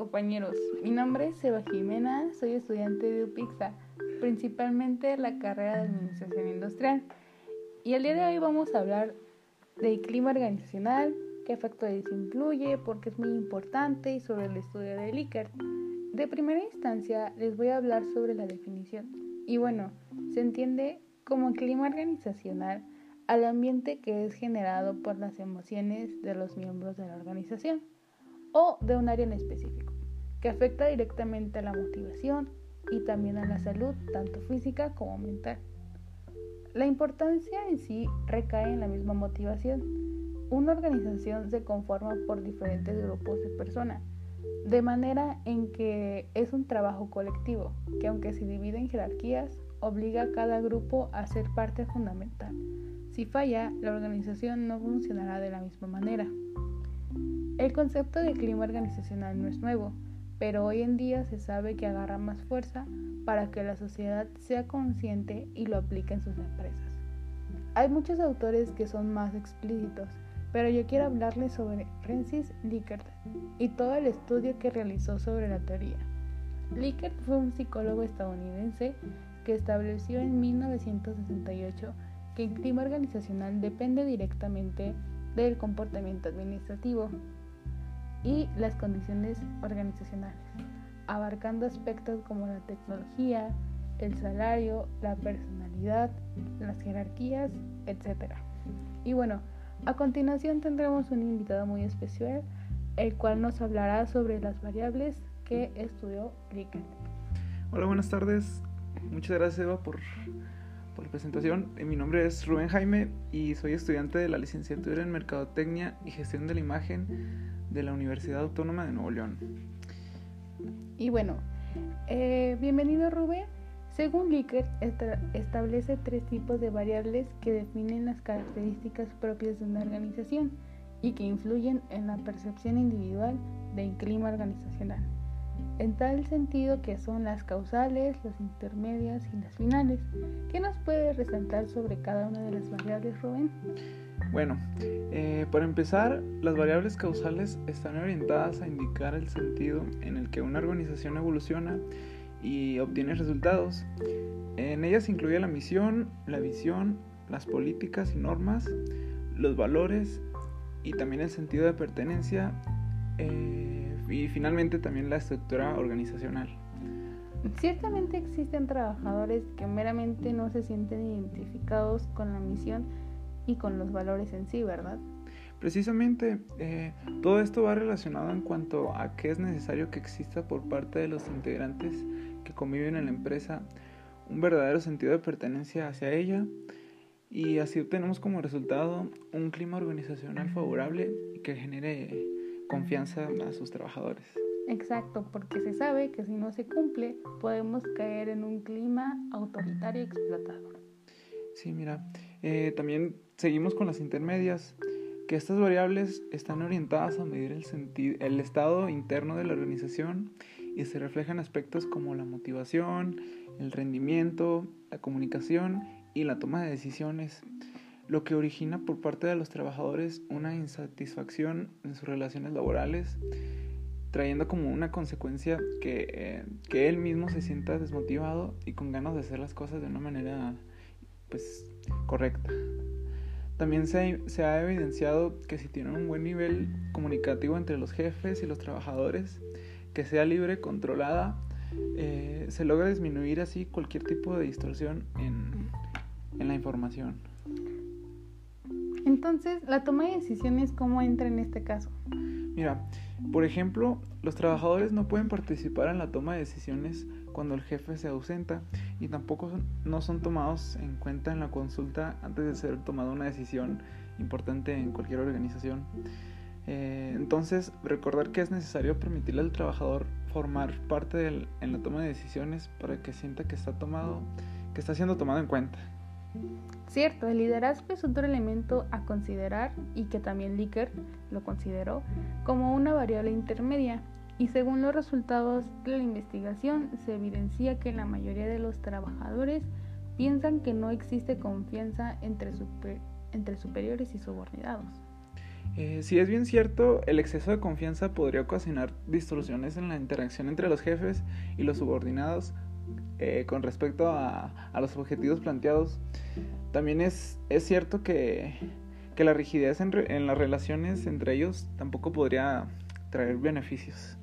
compañeros, mi nombre es Seba Jimena, soy estudiante de UPIXA, principalmente la carrera de Administración Industrial. Y el día de hoy vamos a hablar del clima organizacional, qué factores influye, por qué es muy importante y sobre el estudio del Likert. De primera instancia les voy a hablar sobre la definición. Y bueno, se entiende como clima organizacional al ambiente que es generado por las emociones de los miembros de la organización o de un área en específico, que afecta directamente a la motivación y también a la salud, tanto física como mental. La importancia en sí recae en la misma motivación. Una organización se conforma por diferentes grupos de personas, de manera en que es un trabajo colectivo, que aunque se divide en jerarquías, obliga a cada grupo a ser parte fundamental. Si falla, la organización no funcionará de la misma manera. El concepto de clima organizacional no es nuevo, pero hoy en día se sabe que agarra más fuerza para que la sociedad sea consciente y lo aplique en sus empresas. Hay muchos autores que son más explícitos, pero yo quiero hablarles sobre Francis Likert y todo el estudio que realizó sobre la teoría. Likert fue un psicólogo estadounidense que estableció en 1968 que el clima organizacional depende directamente del comportamiento administrativo y las condiciones organizacionales, abarcando aspectos como la tecnología, el salario, la personalidad, las jerarquías, etc. Y bueno, a continuación tendremos un invitado muy especial, el cual nos hablará sobre las variables que estudió Rickert. Hola, buenas tardes. Muchas gracias Eva por, por la presentación. Eh, mi nombre es Rubén Jaime y soy estudiante de la licenciatura en Mercadotecnia y Gestión de la Imagen de la Universidad Autónoma de Nuevo León. Y bueno, eh, bienvenido Rubén. Según Likert, establece tres tipos de variables que definen las características propias de una organización y que influyen en la percepción individual del clima organizacional en tal sentido que son las causales, las intermedias y las finales. ¿Qué nos puede resaltar sobre cada una de las variables, Rubén? Bueno, eh, para empezar, las variables causales están orientadas a indicar el sentido en el que una organización evoluciona y obtiene resultados. En ellas incluye la misión, la visión, las políticas y normas, los valores y también el sentido de pertenencia. Eh, y finalmente también la estructura organizacional. Ciertamente existen trabajadores que meramente no se sienten identificados con la misión y con los valores en sí, ¿verdad? Precisamente, eh, todo esto va relacionado en cuanto a qué es necesario que exista por parte de los integrantes que conviven en la empresa un verdadero sentido de pertenencia hacia ella y así obtenemos como resultado un clima organizacional favorable que genere confianza a sus trabajadores. Exacto, porque se sabe que si no se cumple podemos caer en un clima autoritario y explotador. Sí, mira, eh, también seguimos con las intermedias, que estas variables están orientadas a medir el, el estado interno de la organización y se reflejan aspectos como la motivación, el rendimiento, la comunicación y la toma de decisiones lo que origina por parte de los trabajadores una insatisfacción en sus relaciones laborales, trayendo como una consecuencia que, eh, que él mismo se sienta desmotivado y con ganas de hacer las cosas de una manera pues correcta. También se, se ha evidenciado que si tienen un buen nivel comunicativo entre los jefes y los trabajadores, que sea libre, controlada, eh, se logra disminuir así cualquier tipo de distorsión en, en la información. Entonces, la toma de decisiones, ¿cómo entra en este caso? Mira, por ejemplo, los trabajadores no pueden participar en la toma de decisiones cuando el jefe se ausenta y tampoco no son tomados en cuenta en la consulta antes de ser tomada una decisión importante en cualquier organización. Eh, entonces, recordar que es necesario permitirle al trabajador formar parte en la toma de decisiones para que sienta que está tomado, que está siendo tomado en cuenta. Cierto, el liderazgo es otro elemento a considerar y que también Likert lo consideró como una variable intermedia. Y según los resultados de la investigación, se evidencia que la mayoría de los trabajadores piensan que no existe confianza entre, superiores y subordinados. Eh, si es bien cierto, el exceso de confianza podría ocasionar distorsiones en la interacción entre los jefes y los subordinados eh, con respecto a, los objetivos planteados. También es, es cierto que, que, la rigidez en, las relaciones entre ellos tampoco podría traer beneficios.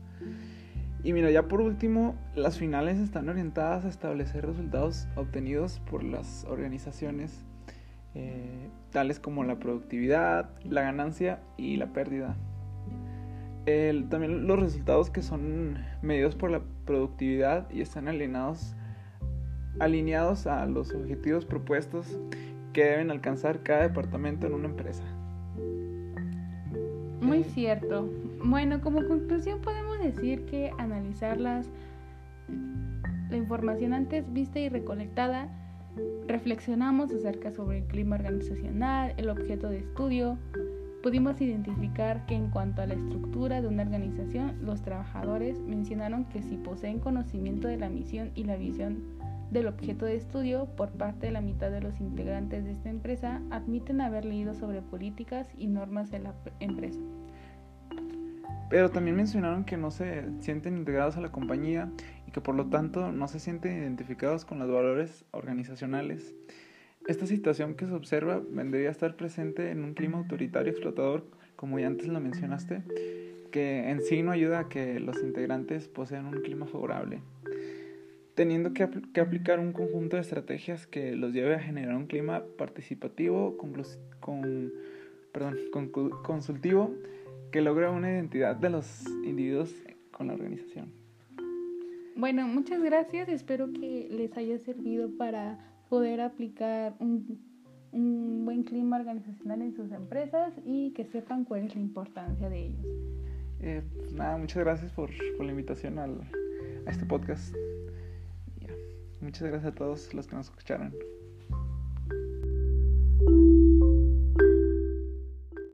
Y mira, ya por último, las finales están orientadas a establecer resultados obtenidos por las organizaciones eh, tales como la productividad, la ganancia y la pérdida. También los resultados que son medidos por la productividad y están alineados, alineados a los objetivos propuestos que deben alcanzar cada departamento en una empresa. Muy cierto. Bueno, como conclusión podemos decir que analizar la información antes vista y recolectada Reflexionamos acerca sobre el clima organizacional, el objeto de estudio. Pudimos identificar que en cuanto a la estructura de una organización, los trabajadores mencionaron que si poseen conocimiento de la misión y la visión del objeto de estudio por parte de la mitad de los integrantes de esta empresa, admiten haber leído sobre políticas y normas de la empresa. Pero también mencionaron que no se sienten integrados a la compañía y que por lo tanto no se sienten identificados con los valores organizacionales. Esta situación que se observa vendría a estar presente en un clima autoritario explotador, como ya antes lo mencionaste, que en sí no ayuda a que los integrantes posean un clima favorable, teniendo que, aplicar un conjunto de estrategias que los lleve a generar un clima participativo, con, perdón, consultivo, que logre una identidad de los individuos con la organización. Bueno, muchas gracias. Espero que les haya servido para poder aplicar un, buen clima organizacional en sus empresas y que sepan cuál es la importancia de ellos. Eh, pues nada, muchas gracias por, la invitación al, a este podcast. Muchas gracias a todos los que nos escucharon.